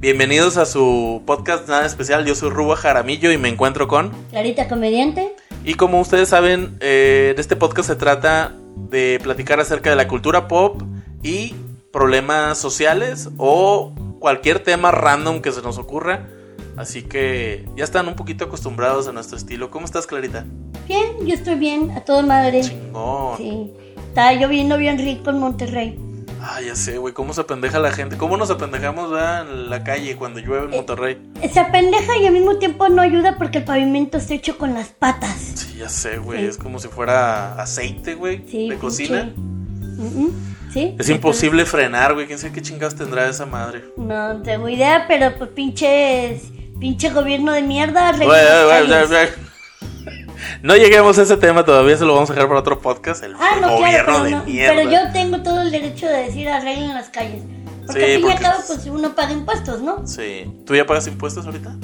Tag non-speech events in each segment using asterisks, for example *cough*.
Bienvenidos a su podcast Nada Especial. Yo soy Ruba Jaramillo y me encuentro con. Clarita Comediante. Y como ustedes saben, eh, este podcast se trata de platicar acerca de la cultura pop y problemas sociales o cualquier tema random que se nos ocurra. Así que ya están un poquito acostumbrados a nuestro estilo. ¿Cómo estás, Clarita? Bien, yo estoy bien, a toda madre. Chingón. Sí. Está lloviendo bien rico en Monterrey. Ah, ya sé, güey, cómo se apendeja la gente. ¿Cómo nos apendejamos ¿verdad? en la calle cuando llueve en Monterrey? Se apendeja y al mismo tiempo no ayuda porque el pavimento está hecho con las patas. Sí, ya sé, güey. Es como si fuera aceite, güey, Sí, de cocina. Sí. Es imposible frenar, güey. ¿Quién sabe qué chingados tendrá esa madre? No tengo idea, pero pues pinches. Pinche gobierno de mierda. arregla Güey, las No lleguemos a ese tema todavía, se lo vamos a dejar para otro podcast. El Ah, no, gobierno claro, de pero, no, mierda. pero yo tengo todo el derecho de decir arreglen las calles. Porque Sí, al fin y porque- al cabo, pues uno paga impuestos, ¿no? Sí. ¿Tú ya pagas impuestos ahorita?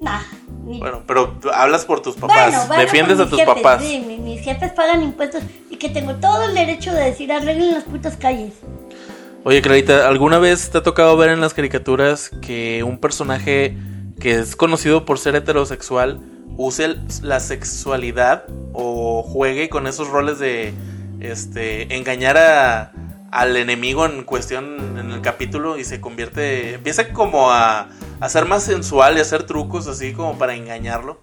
Nah. ni- Bueno, pero hablas por tus papás. Bueno, bueno, Defiendes a tus mis jefes, papás. Sí, mi- mis jefes pagan impuestos y que tengo todo el derecho de decir arreglen las putas calles. Oye, Clarita, ¿alguna vez te ha tocado ver en las caricaturas que un personaje que es conocido por ser heterosexual use la sexualidad o juegue con esos roles de este engañar a, al enemigo en cuestión en el capítulo y se convierte empieza como a, a ser más sensual y hacer trucos así como para engañarlo?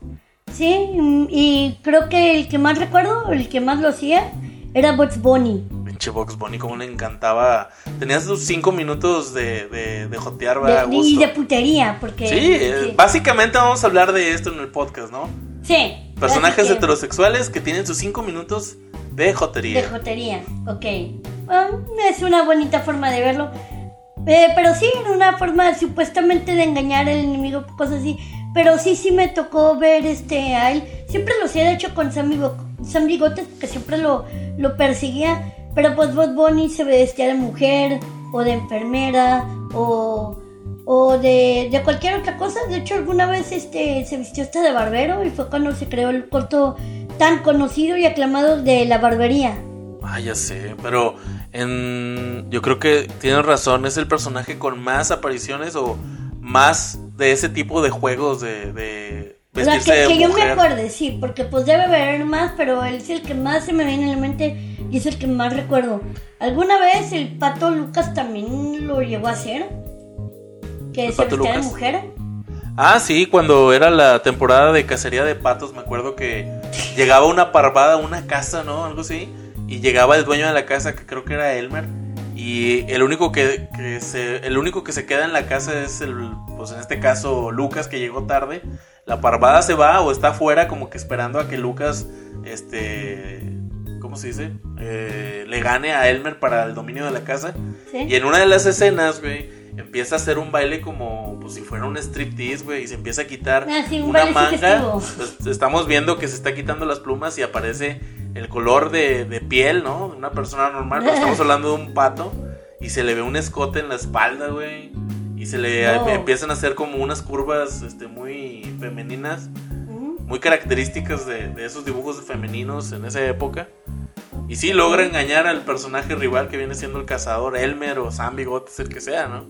Sí, y creo que el que más recuerdo, el que más lo hacía, era Bugs Bunny. Pinche Box Bunny, como le encantaba. Tenías tus cinco minutos de, de, de jotear, ¿verdad? De- y de putería, porque... Sí, eh, básicamente vamos a hablar de esto en el podcast, ¿no? Sí. Personajes que- heterosexuales que tienen sus cinco minutos de jotería. De jotería, ok. Ah, es una bonita forma de verlo. Eh, pero sí, era una forma supuestamente de engañar al enemigo, cosas así. Pero sí, sí me tocó ver este a él. Siempre lo hacía, de hecho, con Sam Bigotes, porque siempre lo, lo perseguía. Pero pues Bot Bunny se vestía de mujer, o de enfermera, o, o de, de cualquier otra cosa. De hecho, alguna vez este, se vistió hasta de barbero y fue cuando se creó el corto tan conocido y aclamado de la barbería. Ah, ya sé, pero en... yo creo que tienes razón, es el personaje con más apariciones o más de ese tipo de juegos de, de O sea, que, de que yo me acuerde, sí, porque pues debe haber más, pero él es el que más se me viene a la mente y es el que más recuerdo. ¿Alguna vez el pato Lucas también lo llegó a hacer? Que ¿El se vestía de mujer. Ah, sí, cuando era la temporada de cacería de patos, me acuerdo que llegaba una parvada a una casa, ¿no? Algo así. Y llegaba el dueño de la casa, que creo que era Elmer. Y el único que, que se, el único que se queda en la casa es el, pues en este caso, Lucas, que llegó tarde. La parvada se va o está afuera como que esperando a que Lucas, este, ¿cómo se dice? Eh, le gane a Elmer para el dominio de la casa. ¿sí? Y en una de las escenas, güey, empieza a hacer un baile como pues, si fuera un striptease, güey, y se empieza a quitar Ah, sí, un una manga. Pues, estamos viendo que se está quitando las plumas y aparece el color de, de piel, ¿no? De una persona normal, pero estamos *laughs* hablando de un pato y se le ve un escote en la espalda, güey. Y se le No. empiezan a hacer como unas curvas este, muy femeninas, muy características de, de esos dibujos femeninos en esa época. Y sí logra engañar al personaje rival que viene siendo el cazador, Elmer o Sam Bigotes, el que sea, ¿no?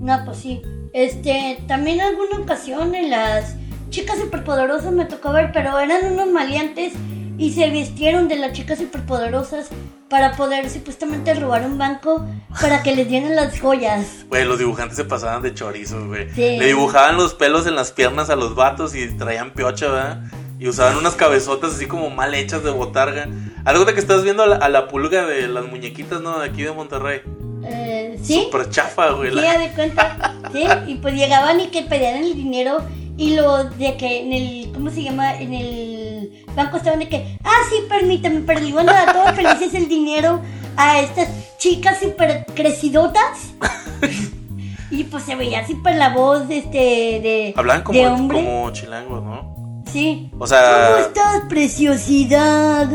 No, pues sí. Este, también alguna ocasión en las chicas superpoderosas me tocó ver, pero eran unos maleantes y se vistieron de las chicas superpoderosas para poder supuestamente robar un banco para que les dieran las joyas. Güey, los dibujantes se pasaban de chorizos, güey. Sí. Le dibujaban los pelos en las piernas a los vatos y traían piocha, ¿verdad? Y usaban unas cabezotas así como mal hechas de botarga. Algo de que estás viendo a la, a la pulga de las muñequitas, ¿no? De aquí de Monterrey. Eh, ¿Sí? Súper chafa, güey. Sí, la- de cuenta. Sí, y pues llegaban y que pedían el dinero y lo de que en el, ¿cómo se llama? En el banco estaban de que, ah, sí, permítame, pero le iban a dar todos felices el dinero a estas chicas super crecidotas. *laughs* y pues se veía súper la voz este de, Hablaban como, de hombre. como chilangos, ¿no? Sí. O sea- ¿Cómo estás, preciosidad?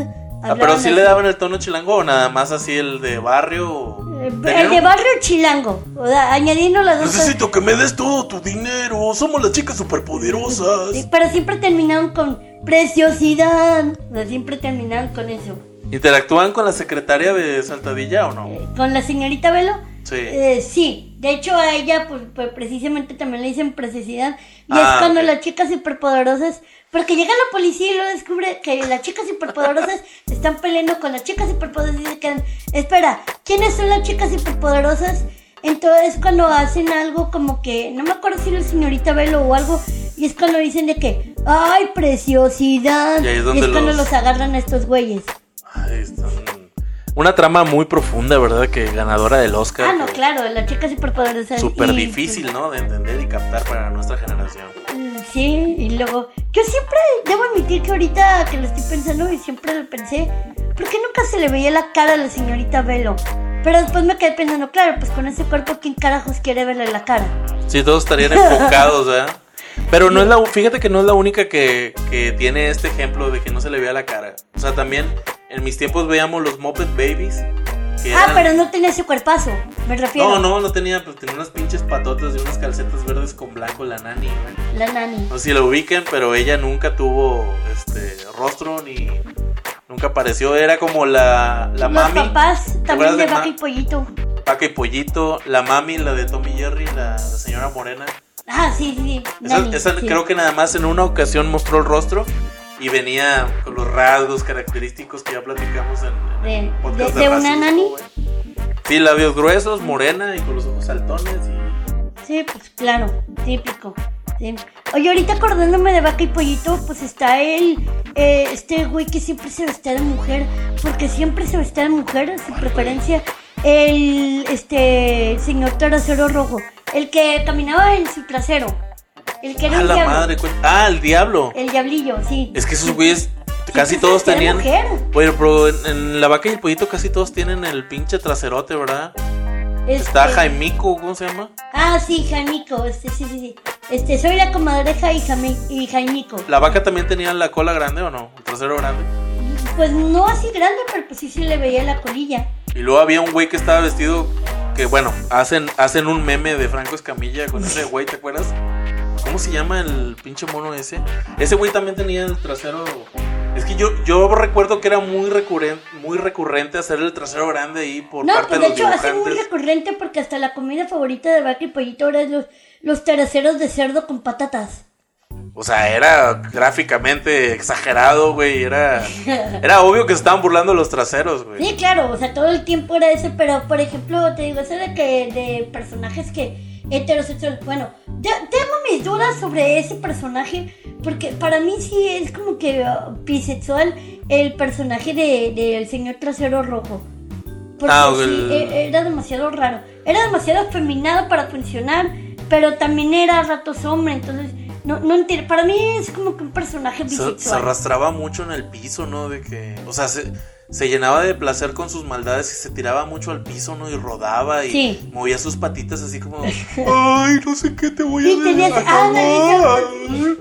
Ah, pero sí le daban el tono chilango o nada más así el de barrio. o- El de barrio chilango, o sea, añadiendo las dos cosas. Necesito que me des todo tu dinero. Somos las chicas superpoderosas. Sí, pero siempre terminaron con preciosidad. O sea, siempre terminaron con eso. ¿Interactúan con la secretaria de Saltadilla o no? Eh, con la señorita Velo. Sí. Eh, sí, de hecho a ella pues, pues, precisamente también le dicen preciosidad y Ah, es cuando ok. las chicas superpoderosas, porque llega la policía y lo descubre que las chicas superpoderosas están peleando con las chicas superpoderosas y se quedan, espera, ¿quiénes son las chicas superpoderosas? Entonces cuando hacen algo como que, no me acuerdo si era la señorita Velo o algo, y es cuando dicen de que, ay, preciosidad, Y ahí es y donde es cuando los- los agarran a estos güeyes. Ay, están- Una trama muy profunda, ¿verdad? Que ganadora del Oscar. Ah, no, claro, las chicas superpoderosas. Súper y- difícil, ¿no? De entender y captar para nuestra generación. Mm, Sí, y luego, yo siempre debo admitir que ahorita que lo estoy pensando y siempre lo pensé, ¿por qué nunca se le veía la cara a la señorita Velo? Pero después me quedé pensando, claro, pues con ese cuerpo, ¿quién carajos quiere verle la cara? Sí, todos estarían *laughs* enfocados, ¿verdad? Pero no es la, fíjate que no es la única que, que tiene este ejemplo de que no se le vea la cara. O sea, también en mis tiempos veíamos los Muppet Babies. Ah, pero no tenía ese cuerpazo, me refiero. No, no, no tenía, pues tenía unas pinches patotas y unas calcetas verdes con blanco, la nani, güey. La nani. No sé si la ubiquen, pero ella nunca tuvo este rostro ni nunca apareció. Era como la, la Los mami. papás ¿Te también de de vaca y pollito. Paca y Pollito, la mami, la de Tommy Jerry, la, la señora Morena. Ah, sí, sí. Esa, nani, esa sí. creo que nada más en una ocasión mostró el rostro y venía con los rasgos característicos que ya platicamos en, en De- el podcast de- de una racismo, nani. Sí, labios gruesos, morena y con los ojos saltones y... Sí, pues claro, típico. sí. Oye, ahorita acordándome de vaca y pollito, pues está el, eh, este güey que siempre se vestía de mujer, porque siempre se vestía de mujer, su preferencia, el, este, señor trasero rojo, el que caminaba en su trasero, el que era ¡Ah, un la diablo, madre! ¡Ah, el diablo! el diablillo, sí. Es que esos güeyes casi todos tenían... mujer. Bueno, pero en, en la vaca y el pollito casi todos tienen el pinche traserote, ¿verdad? Está Este- Jaimico, ¿cómo se llama? Ah, sí, Jaimico, este, sí, sí, sí. Este, soy la comadreja y, Jami- y Jaimico. ¿La vaca también tenía la cola grande o no? ¿El trasero grande? Pues no así grande, pero pues sí se le veía la colilla. Y luego había un güey que estaba vestido que bueno, hacen hacen un meme de Franco Escamilla con ese güey, ¿te acuerdas? ¿Cómo se llama el pinche mono ese? Ese güey también tenía el trasero Es que yo yo recuerdo que era muy recurrente muy recurrente hacer el trasero grande ahí por No, parte pues de de hecho los hace muy recurrente porque hasta la comida favorita de vaca y pollito ahora es los, los terceros de cerdo con patatas. O sea, era gráficamente exagerado, güey, era era obvio que se estaban burlando los traseros, güey. Sí, claro, o sea, todo el tiempo era eso, pero por ejemplo, te digo, eso de que de personajes que heterosexual, bueno, ya- tengo mis dudas sobre ese personaje, porque para mí sí es como que uh, bisexual el personaje de- del señor trasero rojo. Porque Ah, el- e- era demasiado raro. Era demasiado afeminado para funcionar, pero también era a ratos hombre, entonces no, no entiendo. Para mí es como que un personaje Se, bisexual. se arrastraba mucho en el piso, ¿no? De que, o sea, se, se llenaba de placer con sus maldades y se tiraba mucho al piso, ¿no? Y rodaba y Sí. movía sus patitas así como, *laughs* ay, no sé qué te voy a Sí, tenías- decir. ándale,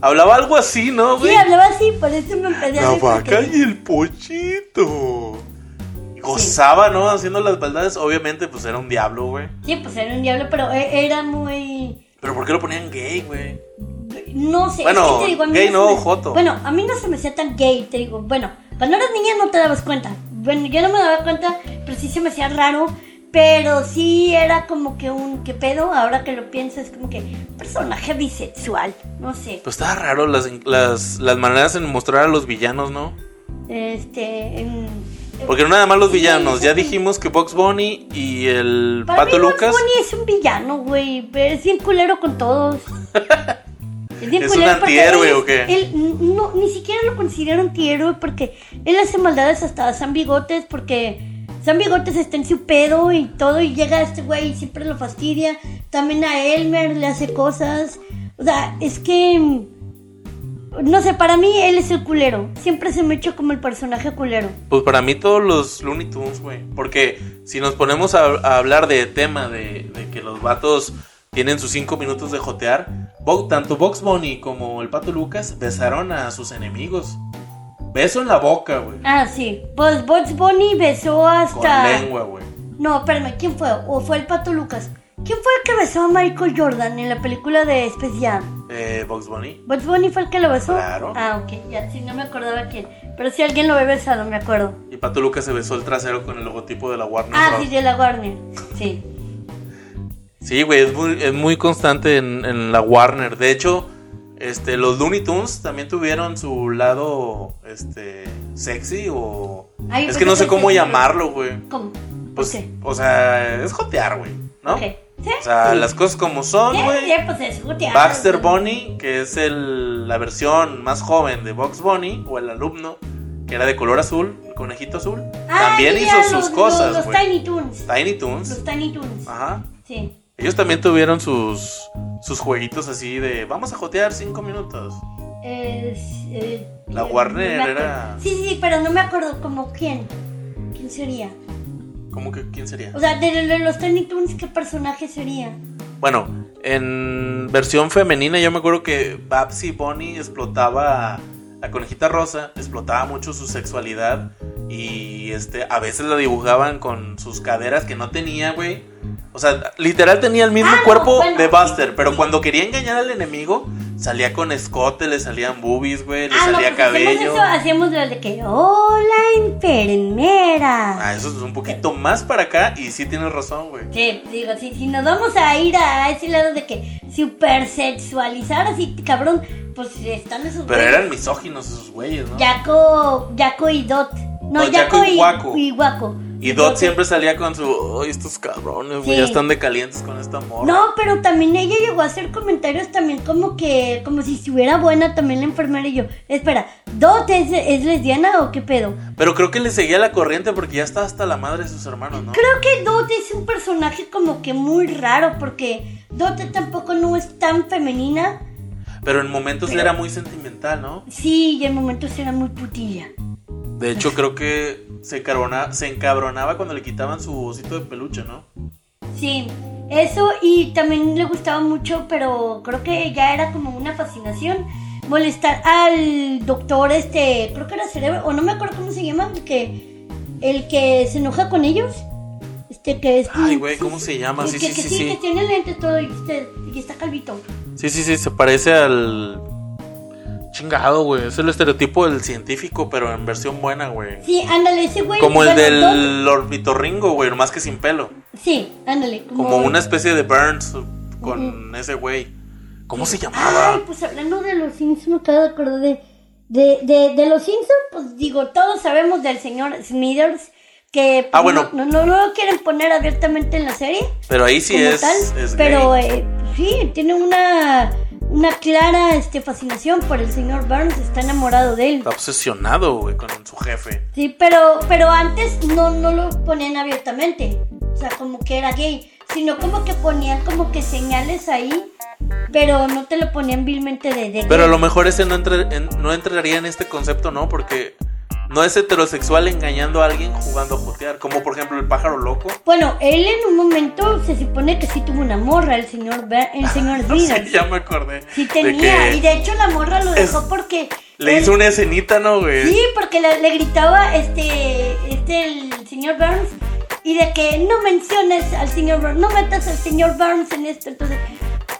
Hablaba algo así, ¿no, Sí, güey? hablaba así, por eso me empecé a La vaca y el pochito. Gozaba, ¿no? Haciendo las maldades. Obviamente, pues era un diablo, güey. Sí, pues era un diablo, pero e- era muy... Pero ¿por qué lo ponían gay, güey? No sé, Bueno, es que te digo, a mí gay no, me- joto. Bueno, a mí no se me hacía tan gay, te digo. Bueno, cuando eras niña no te dabas cuenta. Bueno, yo no me daba cuenta, pero sí se me hacía raro. Pero sí era como que un... ¿Qué pedo? Ahora que lo pienso, es como que personaje bisexual. No sé. Pues estaba raro las, las, las maneras en mostrar a los villanos, ¿no? Este... en- Porque no nada más los villanos. Ya dijimos que Box Bunny y el Para Pato mí Lucas. Bunny es un villano, güey. Es bien culero con todos. *laughs* Es, bien ¿Es un antihéroe él- o qué? Él no, ni siquiera lo considero antihéroe porque él hace maldades hasta a San Bigotes porque San Bigotes está en su pedo y todo y llega este güey y siempre lo fastidia. También a Elmer le hace cosas. O sea, es que... No sé, para mí él es el culero. Siempre se me ha hecho como el personaje culero. Pues para mí todos los Looney Tunes, güey. Porque si nos ponemos a, a hablar de tema de, de que los vatos tienen sus cinco minutos de jotear, tanto Box Bunny como el Pato Lucas besaron a sus enemigos. Beso en la boca, güey. Ah, sí. Pues Bugs Bunny besó Con hasta... lengua, güey. No, espérame, ¿quién fue? ¿O fue el Pato Lucas? ¿Quién fue el que besó a Michael Jordan en la película de Space Jam? Eh, Bugs Bunny. ¿Bugs Bunny fue el que lo besó? Claro. Ah, ok, ya, sí, no me acordaba quién. Pero si alguien lo había besado, me acuerdo. Y Pato Lucas se besó el trasero con el logotipo de la Warner Ah, Bros. sí, de la Warner. Sí. Sí, güey, es muy, es muy constante en, en la Warner. De hecho, este, los Looney Tunes también tuvieron su lado este, sexy o... Ay, es pues que no sé cómo llamarlo, güey. ¿Cómo? Pues, o sea, es jotear, güey, ¿no? O sea, Sí. las cosas como son, güey. sí, pues. Baxter Bunny, que es el, la versión más joven de Bugs Bunny, o el alumno, que era de color azul, el conejito azul, Ah, también hizo sus cosas, Los, los. Tiny Toons. Tiny Toons. Los Tiny Toons. Ajá. Sí. Ellos también tuvieron sus, sus jueguitos así de vamos a jotear cinco minutos. Eh, La Warner no era- Sí, sí, pero no me acuerdo como quién. ¿Quién sería? ¿Cómo que quién sería? O sea, de, los Tiny Toons, ¿qué personaje sería? Bueno, en versión femenina yo me acuerdo que Babsy Bunny explotaba la conejita rosa, explotaba mucho su sexualidad y este a veces la dibujaban con sus caderas que no tenía, güey. O sea, literal tenía el mismo Ah, no, cuerpo bueno, de Buster, pero sí. cuando quería engañar al enemigo salía con escote, le salían boobies, güey, le ah, no, salía pues hacemos cabello. eso, hacíamos lo de que, hola, enfermera. Ah, eso es un poquito más para acá y sí tienes razón, güey. Sí, digo, si, si nos vamos a ir a ese lado de que super sexualizar así, cabrón, pues están esos Pero güeyes. eran misóginos esos güeyes, ¿no? Yaco, Yaco y Dot. No, No, Yaco, Yaco y Guaco. y Guaco. Y Dot siempre salía con su, ay, estos cabrones, güey, Sí. ya están de calientes con esta morra. No, pero también ella llegó a hacer comentarios también como que, como si estuviera buena también la enfermera y yo. Espera, ¿Dot es, es lesbiana o qué pedo? Pero creo que le seguía la corriente porque ya está hasta la madre de sus hermanos, ¿no? Creo que Dot es un personaje como que muy raro porque Dot tampoco no es tan femenina. Pero en momentos Pero- era muy sentimental, ¿no? Sí, y en momentos era muy putilla. De hecho, creo que se, encabrona- se encabronaba cuando le quitaban su osito de peluche, ¿no? Sí, eso y también le gustaba mucho, pero creo que ya era como una fascinación molestar al doctor este, creo que era cerebro, o no me acuerdo cómo se llama, el que, el que se enoja con ellos. Este que es... Ay, güey, ¿cómo se llama? el Sí, que, sí, que sí, que sí. tiene lentes todo y, este- y está calvito. Sí, sí, sí, se parece al... Chingado, güey. Es el estereotipo del científico, pero en versión buena, güey. Sí, ándale, ese güey. Como el del orbitorringo, güey, nomás que sin pelo. Sí, ándale. Como, Como una especie de Burns con ese güey. ¿Cómo se llamaba? Ay, pues hablando de los Simpsons, de acordar de, de, de, de los Simpsons, pues digo, todos sabemos del señor Smithers, que pues, Ah, bueno. no, no, no lo quieren poner abiertamente en la serie, Pero ahí sí es, tal, es pero eh, sí, tiene una, una clara este, fascinación por el señor Burns, está enamorado de él. Está obsesionado, güey, con su jefe. Sí, pero, pero antes no, no lo ponían abiertamente, o sea, como que era gay, sino como que ponían como que señales ahí, pero no te lo ponían vilmente de, de Pero a lo mejor ese no, entre- en- no entraría en este concepto, ¿no? Porque no es heterosexual engañando a alguien jugando a jotear. Como por ejemplo el pájaro loco. Bueno, él en un momento se supone que sí tuvo una morra, el señor, el *laughs* señor Smithers. Sí, ya me acordé. Sí de tenía, que y de hecho la morra lo Es- dejó porque... le él- hizo una escenita, ¿no, güey? Sí, porque le, le gritaba este, este, el señor Burns, y de que no menciones al señor Burns, no metas al señor Burns en esto, entonces...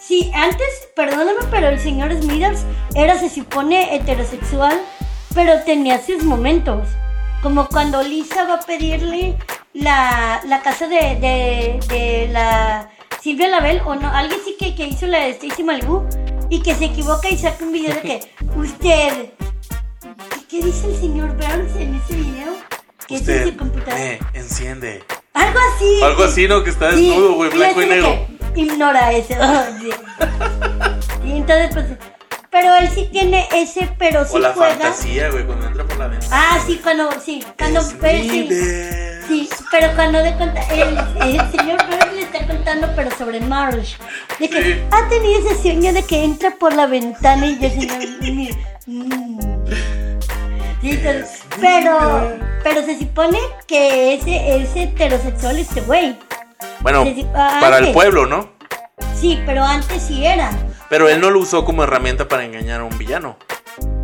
Sí, antes, perdóname, pero el señor Smithers era, se supone, heterosexual, pero tenía sus momentos. Como cuando Lisa va a pedirle la, la casa de, de, de la Silvia Label, o no, alguien sí que, que hizo la de Stacy Malibu, y que se equivoca y saca un video de que usted. ¿Qué, qué dice el señor Burns en ese video? Que es Usted su computadora. me enciende. Algo así. Algo así, ¿no? Que está Sí, desnudo, güey, y blanco y negro. Ignora eso. *laughs* Sí. y entonces, pues. Pero él sí tiene ese, pero sí O la juega. fantasía, güey, cuando entra por la ventana. Ah, sí, cuando, sí, cuando Es él sí. Sí, pero cuando de cuenta, el, el señor Burns le está contando, pero sobre Marge. De que Sí. ha tenido ese sueño de que entra por la ventana y el señor. *laughs* mira, mm. Sí, pero, pero se supone que ese es heterosexual este güey. Bueno, ah, para el pueblo, ¿no? Sí, pero antes sí era. Pero él no lo usó como herramienta para engañar a un villano.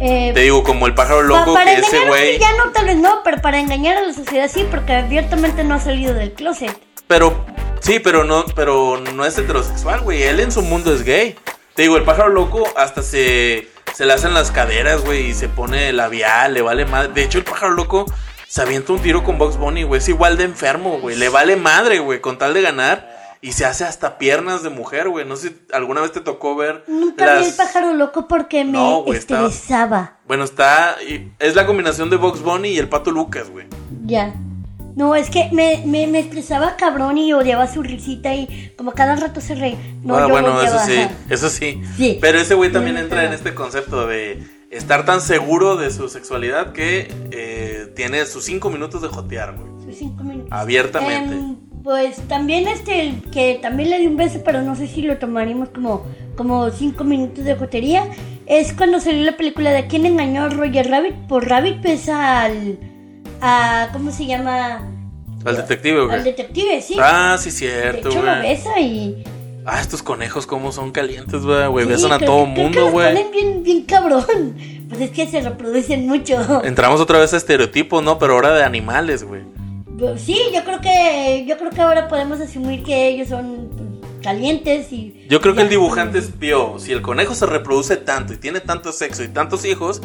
Eh, Te digo, como el pájaro loco para que engañar ese a un güey. villano tal vez no, pero para engañar a la sociedad sí, porque abiertamente no ha salido del closet. Pero, sí, pero no, pero no es heterosexual, güey. Él en su mundo es gay. Te digo, el pájaro loco hasta se, se le hacen las caderas, güey, y se pone labial, le vale madre. De hecho, el pájaro loco se avienta un tiro con Box Bunny, güey. Es igual de enfermo, güey. Le vale madre, güey, con tal de ganar. Y se hace hasta piernas de mujer, güey. No sé si alguna vez te tocó ver. Nunca vi el pájaro loco porque me No, güey, está- estresaba. Bueno, está. Es la combinación de Box Bunny y el pato Lucas, güey. Ya. No, es que me, me, me estresaba cabrón y odiaba su risita y como cada rato se reía. No, ah, yo bueno, eso sí, eso sí. Sí. Pero ese güey también entra en este concepto de estar tan seguro de su sexualidad que eh, tiene sus cinco minutos de jotear, güey. Sus cinco minutos. Abiertamente. Em, pues también este, el que también le di un beso, pero no sé si lo tomaríamos como, como cinco minutos de jotería. Es cuando salió la película de quién engañó a Roger Rabbit. Por Rabbit pesa al. A, ¿Cómo se llama? Al detective, güey. Al detective, sí. Ah, sí, de cierto, hecho, lo güey. besa y. Ah, estos conejos, cómo son calientes, güey. güey. Sí, Besan a todo que- mundo, güey. ponen bien, bien cabrón. *laughs* Pues es que se reproducen mucho. Entramos otra vez a estereotipos, ¿no? Pero ahora de animales, güey. Pues Sí, yo creo que yo creo que ahora podemos asumir que ellos son calientes y Yo creo que el dibujante vio, si el conejo se reproduce tanto y tiene tanto sexo y tantos hijos,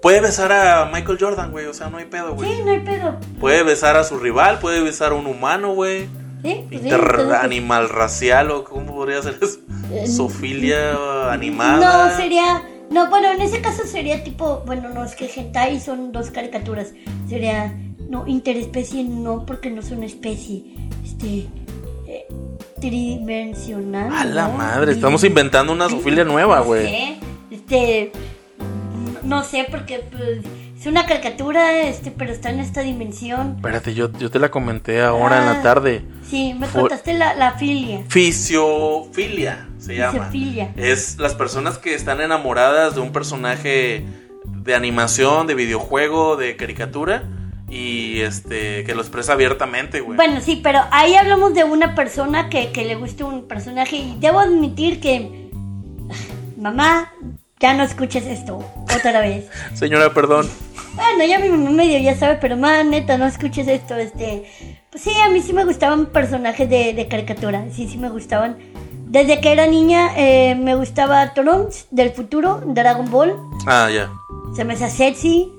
puede besar a Michael Jordan, güey. O sea, no hay pedo, güey. Sí, no hay pedo. Puede besar a su rival, puede besar a un humano, güey. Sí, pues Inter pues, animal racial o cómo podría ser eso. Eh, Sofilia animada. No, sería no, bueno, en ese caso sería tipo, bueno, no, es que hentai son dos caricaturas. Sería no interespecie no porque no son especie. Este eh, tridimensional. A la ¿no? madre, estamos inventando una Sofilia nueva, No güey. sé, Este no sé porque pues, es una caricatura, este, pero está en esta dimensión. Espérate, yo, yo te la comenté ahora en la Ah. tarde. Sí, me Fue- contaste la, la filia. Fisiofilia se llama. Fisiofilia. Es las personas que están enamoradas de un personaje de animación, de videojuego, de caricatura y este que lo expresa abiertamente, güey. Bueno, sí, pero ahí hablamos de una persona que, que le gusta un personaje y debo admitir que, *sighs* mamá, ya no escuches esto otra vez. *laughs* Señora, perdón. Bueno, ya mi mamá medio ya sabe, pero mamá, neta, no escuches esto, este... Pues sí, a mí sí me gustaban personajes de, de caricatura, sí, sí me gustaban. Desde que era niña eh, me gustaba Trunks del futuro, Dragon Ball, Ah, ya. se me hacía sexy.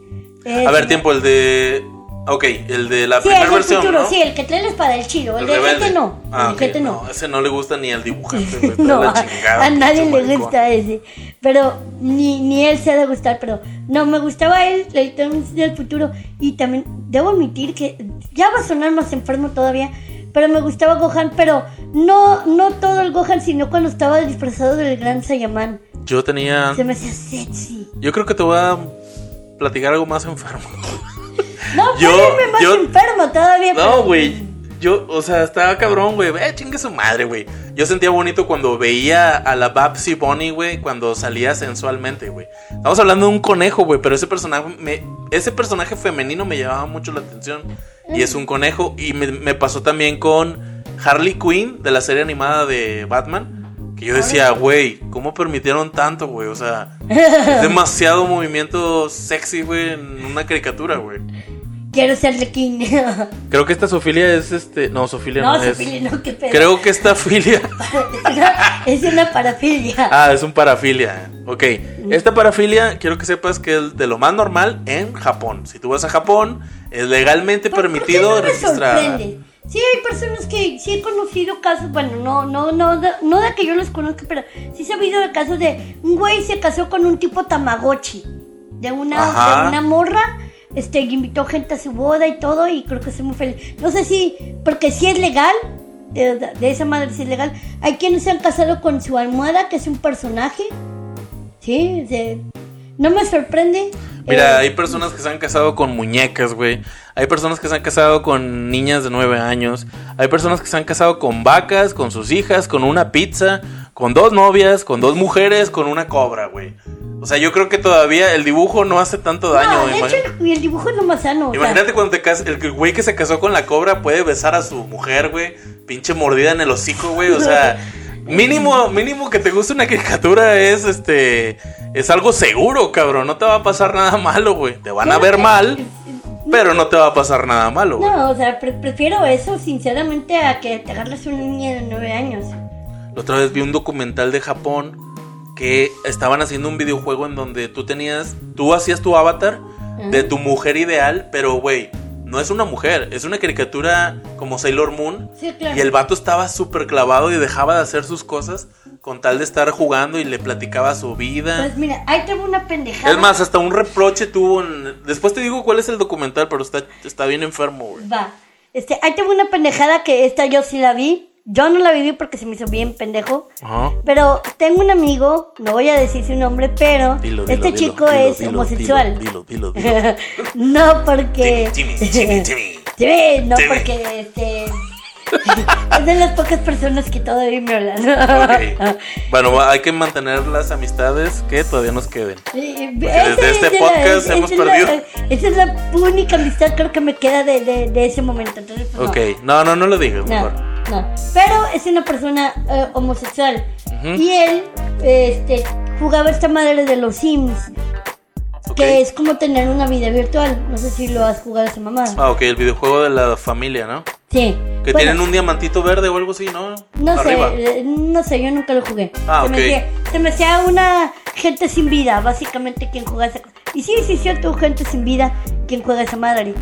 eh, A ver, se- tiempo, el de Ok, el de la Sí, primera versión, futuro, ¿no? sí, el que trae la espada, el chido. El, El de gente no. Ah, el ok. de gente no. Ese no le gusta ni al dibujante, *laughs* No, a, chingada, a nadie le gusta ese. Pero ni, ni él se ha de gustar. Pero no, me gustaba él, el del futuro. Y también debo admitir que ya va a sonar más enfermo todavía. Pero me gustaba Gohan. Pero no, no todo el Gohan, sino cuando estaba disfrazado del gran Saiyaman. Yo tenía. Se me hacía sexy. Yo creo que te voy a platicar algo más enfermo. *laughs* No, *laughs* Yo- más yo- enfermo todavía. No, pero- güey. Yo, o sea, estaba cabrón, güey. Eh, chingue su madre, güey. Yo sentía bonito cuando veía a la Babsy Bonnie, güey, cuando salía sensualmente, güey. Estamos hablando de un conejo, güey, pero ese personaje, me, ese personaje femenino me llamaba mucho la atención. Y es un conejo. Y me, me pasó también con Harley Quinn de la serie animada de Batman. Que yo decía, güey, ¿cómo permitieron tanto, güey? O sea, es *laughs* demasiado movimiento sexy, güey, en una caricatura, güey. Quiero ser King. *laughs* Creo que esta Sofilia es este. No, Sofilia no, no, es. Sofía, no, qué pedo. Creo que esta filia. *laughs* Es una, parafilia. Ah, es un parafilia. Ok. Esta parafilia, quiero que sepas que es de lo más normal en Japón. Si tú vas a Japón, es legalmente ¿Por- por qué permitido no me registrar. sorprende? Sí, hay personas que sí he conocido casos, bueno, no, no, no, no de que yo los conozca, pero sí he sabido de casos de un güey se casó con un tipo Tamagotchi, de una, de una morra, este, invitó gente a su boda y todo, y creo que soy muy feliz. No sé si, porque si es legal, de, de esa madre si es legal, hay quienes se han casado con su almohada, que es un personaje, sí, de- no me sorprende. Mira, Eh, hay personas que se han casado con muñecas, güey. Hay personas que se han casado con niñas de 9 años. Hay personas que se han casado con vacas, con sus hijas, con una pizza, con dos novias, con dos mujeres, con una cobra, güey. O sea, yo creo que todavía el dibujo no hace tanto daño. no, de hecho, el, dibujo es lo más sano. o sea, Imagínate cuando te casas, el güey que se casó con la cobra puede besar a su mujer, güey. Pinche mordida en el hocico, güey. O *laughs* sea, mínimo, mínimo que te guste una caricatura es este. Es algo seguro, cabrón. No te va a pasar nada malo, güey. Te van a ver mal, pero no te va a pasar nada malo, güey. No, o sea, pre- prefiero eso sinceramente a que te agarres una niña de nueve años. La otra vez vi un documental de Japón que estaban haciendo un videojuego en donde tú tenías, tú hacías tu avatar de tu mujer ideal, pero güey, no es una mujer, es una caricatura como Sailor Moon. Sí, claro. Y el vato estaba súper clavado y dejaba de hacer sus cosas con tal de estar jugando y le platicaba su vida. Pues mira, ahí tengo una pendejada. es más, hasta un reproche tuvo en... Después te digo cuál es el documental, pero está, está bien enfermo, güey. Va. Este, ahí tengo una pendejada que esta yo sí la vi. Yo no la viví porque se me hizo bien pendejo. Ajá. Pero tengo un amigo, no voy a decir su nombre, pero Dilo, dilo, este dilo, chico es homosexual. Dilo, dilo, dilo, *laughs* dilo. no porque. Jimmy, Jimmy, Jimmy. Sí, no Jimmy. porque este. es de las pocas personas que todavía me hablan. *laughs* Bueno, hay que mantener las amistades que todavía nos queden. Desde este es la- podcast esa hemos es la- perdido. esa es la única amistad creo que me queda de, de, de ese momento. Entonces, pues, no, no, no lo digas, No, mejor. No. Pero es una persona eh, homosexual. Y él este, jugaba esta madre de los Sims, que es como tener una vida virtual. No sé si lo has jugado esa mamá. Ah, ok, el videojuego de la familia, ¿no? Sí. Que Bueno, tienen un diamantito verde o algo así, ¿no? No Arriba. sé, eh, no sé, yo nunca lo jugué. Ah, se, me ok. hacía, se me hacía una gente sin vida, básicamente, quien juega esa cosa. Y sí, sí, cierto, gente sin vida, quien juega esa madre.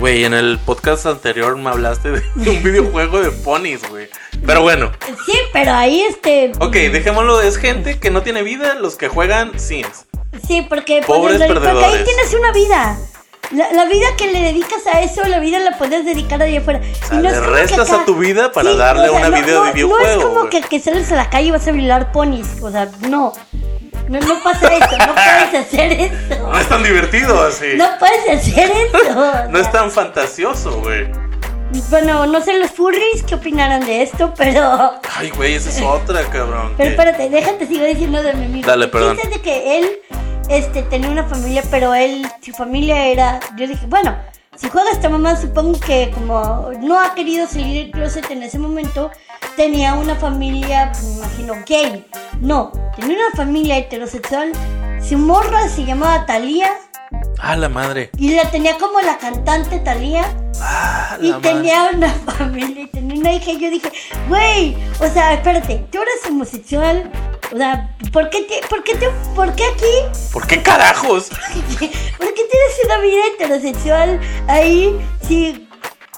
Güey, en el podcast anterior me hablaste de *laughs* un videojuego de ponis, güey. Pero bueno, Sí, pero ahí este. ok, dejémoslo. Es gente que no tiene vida, los que juegan Sims. Sí, porque, pues, Pobres porque ahí perdedores. tienes una vida. La, la vida que le dedicas a eso, la vida la puedes dedicar allá afuera. O sea, Y le como que restas a tu vida para darle una no, vida no, de No videojuego, es como que, que sales a la calle y vas a violar ponis. O sea, no. No, no pasa eso, no puedes hacer eso. *laughs* No es tan divertido así. No puedes hacer eso. No es tan fantasioso, güey. Bueno, no sé los furries qué opinarán de esto, pero. Ay, güey, esa es otra, cabrón. Pero que- espérate, déjate, sigo diciendo de mi amigo. Dale, perdón. es de que él este, tenía una familia, pero él, su familia era. Yo dije, bueno, si juega esta mamá, supongo que como no ha querido salir del closet en ese momento, tenía una familia, me imagino, gay. No, tenía una familia heterosexual. Su morra se llamaba Thalía Ah, la madre. y la tenía como la cantante Thalía. Ah, Y madre. tenía una *laughs* familia y tenía una hija. Y yo dije, güey, o sea, espérate, tú eres homosexual. O sea, ¿por qué, te- por qué, te- por qué aquí? ¿Por qué carajos? *laughs* ¿Por qué tienes una vida heterosexual ahí? Si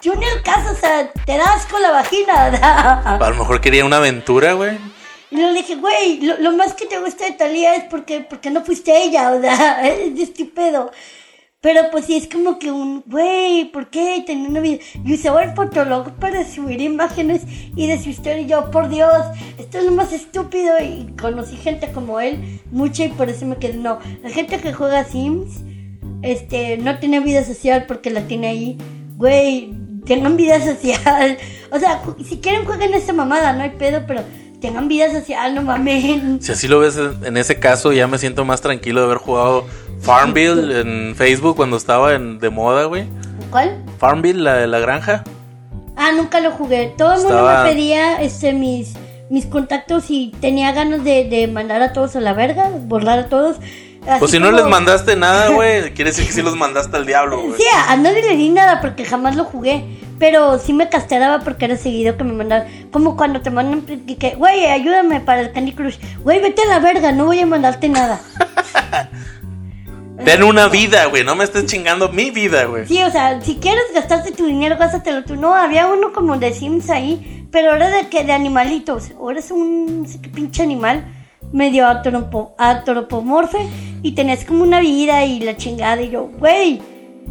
yo ni el caso, o sea, te das con la vagina. *laughs* A lo mejor quería una aventura, güey. Y le dije, güey, lo, lo más que te gusta de Talía es porque, porque no fuiste ella, o sea, *laughs* es de pedo. Pero pues sí, es como que un, güey, ¿por qué tener una vida? Y usaba el fotolog para subir imágenes y de su historia. Y yo, por Dios, esto es lo más estúpido. Y conocí gente como él, mucha, y por eso me quedé, no. La gente que juega Sims, este, no tiene vida social porque la tiene ahí. Güey, tengan vida *laughs* social. O sea, si quieren jueguen esa mamada, no hay pedo, pero tengan vida social, no mamen. Si así lo ves en ese caso, ya me siento más tranquilo de haber jugado Farmville *laughs* en Facebook cuando estaba en, de moda, güey. ¿Cuál? Farmville, la de la granja. Ah, nunca lo jugué. Todo el mundo me pedía este, mis, mis contactos y tenía ganas de, de mandar a todos a la verga, borrar a todos. Así Pues si no les mandaste nada, güey, quiere decir que sí *laughs* los mandaste al diablo, güey. Sí, a nadie le di nada porque jamás lo jugué. Pero sí me castraba porque era seguido que me mandaban. Como cuando te mandan que- güey, ayúdame para el Candy Crush. Güey, vete a la verga, no voy a mandarte nada. *laughs* Ten una vida, güey, no me estés chingando mi vida, güey. Sí, o sea, si quieres gastarte tu dinero, gástatelo tú. No, había uno como de Sims ahí, pero era de que de animalitos. Ahora es un no sé qué pinche animal medio atropo- antropomorfe y tenés como una vida y la chingada. Y yo, güey,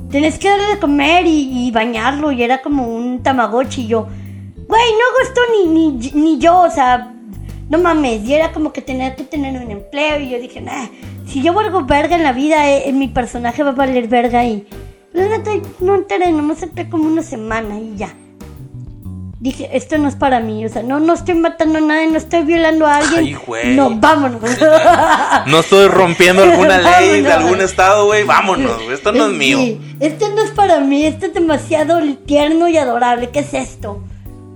tenés que darle de comer y, y bañarlo. Y era como un tamagotchi. Y yo, güey, no esto ni, ni, ni yo, o sea, no mames. Y era como que tenía que tener un empleo. Y yo dije, nah, si yo valgo verga en la vida, eh, mi personaje va a valer verga. Y la neta, no enteré, nomás entré como una semana y ya. Dije, esto no es para mí, o sea, no, no estoy matando a nadie, no estoy violando a alguien. Ay, güey. No, vámonos. No estoy rompiendo alguna ley de algún estado, güey. Vámonos, güey. Esto no es mío. Sí, esto no es para mí, esto es demasiado tierno y adorable. ¿Qué es esto?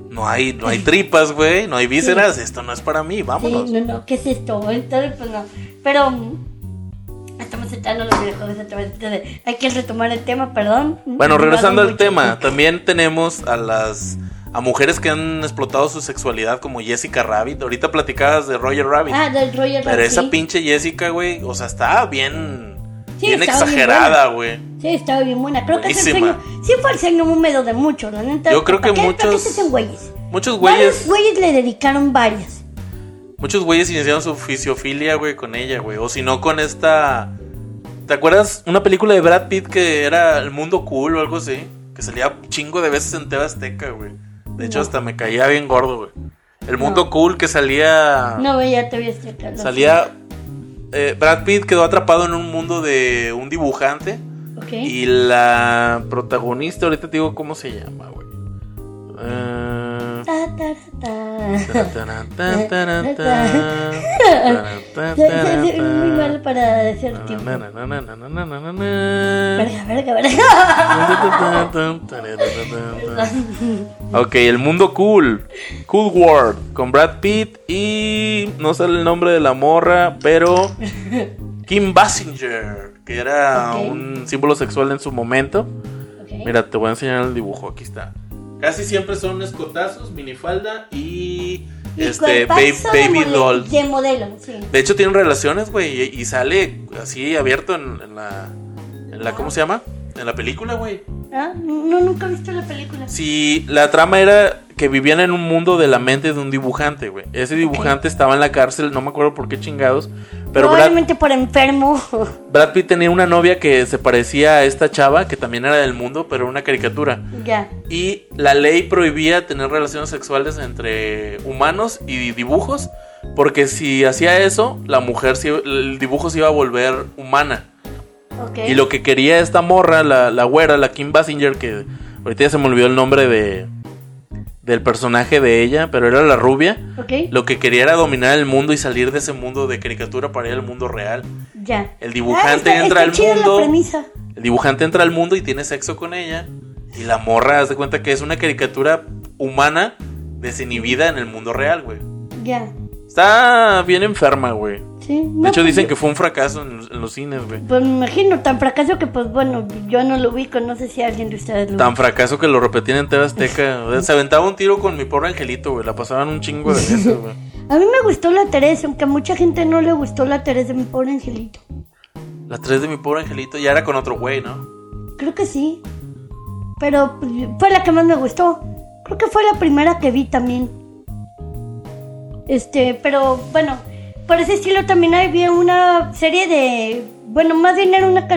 No hay, no hay tripas, güey. No hay vísceras. Esto no es para mí. Vámonos. Sí, no, no, ¿qué es esto? Entonces, pues no. Pero mm, estamos entrando en los videojuegos otra vez. Entonces, hay que retomar el tema, perdón. Bueno, Me regresando al tema, *laughs* también tenemos a las a mujeres que han explotado su sexualidad como Jessica Rabbit. Ahorita platicabas de Roger Rabbit. Ah, del Roger pero Rabbit, esa sí. pinche Jessica, güey, o sea, está bien, Sí, bien exagerada, güey. Sí, estaba bien buena. Creo que es el Buenísima. sueño. Sí fue el sueño húmedo de muchos, la neta. Yo creo que ¿Para qué- ¿Para qué muchos- güeyes? Muchos güeyes, güeyes le dedicaron varias. muchos güeyes iniciaron su fisiofilia, güey, con ella, güey. O si no, con esta... ¿Te acuerdas una película de Brad Pitt que era El Mundo Cool o algo así? Que salía chingo de veces en TV Azteca, güey. De hecho, No. hasta me caía bien gordo, güey. El Mundo No. Cool que salía... No veía te este Carlos. Salía. eh, Brad Pitt quedó atrapado en un mundo de un dibujante. Ok. Y la protagonista, ahorita te digo cómo se llama, güey. Eh, muy malo para decir tiempo. Ok, el mundo cool. Cool World. Con Brad Pitt y. No sale el nombre de la morra, pero. Kim Basinger. Que era un símbolo sexual en su momento. Mira, te voy a enseñar el dibujo. Aquí está. Casi siempre son escotazos, minifalda y. Y Este, ba- cuerpazo de baby mole- doll. De modelo, sí. De hecho, tienen relaciones, güey. Y, y sale así abierto en, en la. En la ¿Cómo se llama? En la película, güey. Ah, No, nunca he visto la película. Si la trama era que vivían en un mundo de la mente de un dibujante, güey. Ese dibujante estaba en la cárcel, no me acuerdo por qué chingados. Pero Brad, Probablemente por enfermo. *laughs* Brad Pitt tenía una novia que se parecía a esta chava, que también era del mundo, pero era una caricatura. ya. Y la ley prohibía tener relaciones sexuales entre humanos y dibujos, porque si hacía eso, la mujer, el dibujo se iba a volver humana. Ok. Y lo que quería esta morra, la, la güera, la Kim Basinger, que ahorita ya se me olvidó el nombre de del personaje de ella, pero era la rubia. Lo que quería era dominar el mundo y salir de ese mundo de caricatura para ir al mundo real. Ya. El dibujante Ah, está- entra está al mundo. El dibujante entra al mundo y tiene sexo con ella. Y la morra, haz de cuenta que es una caricatura humana desinhibida en el mundo real, güey. Ya. Está bien enferma, güey. Sí. De hecho, pues, dicen yo- que fue un fracaso en, en los cines, güey. Pues me imagino, tan fracaso que pues bueno, yo no lo ubico, no sé si alguien de ustedes lo Tan fracaso que lo repetían en TV Azteca. O sea, Se aventaba un tiro con mi pobre angelito, güey. La pasaban un chingo de veces, güey. *laughs* A mí me gustó la Teresa, aunque a mucha gente no le gustó la Teresa de mi pobre angelito. Las tres de mi pobre angelito ya era con otro güey, ¿no? Creo que sí. Pero pues, fue la que más me gustó. Creo que fue la primera que vi también. Este, pero bueno, por ese estilo también había una serie de. Bueno, más bien era una,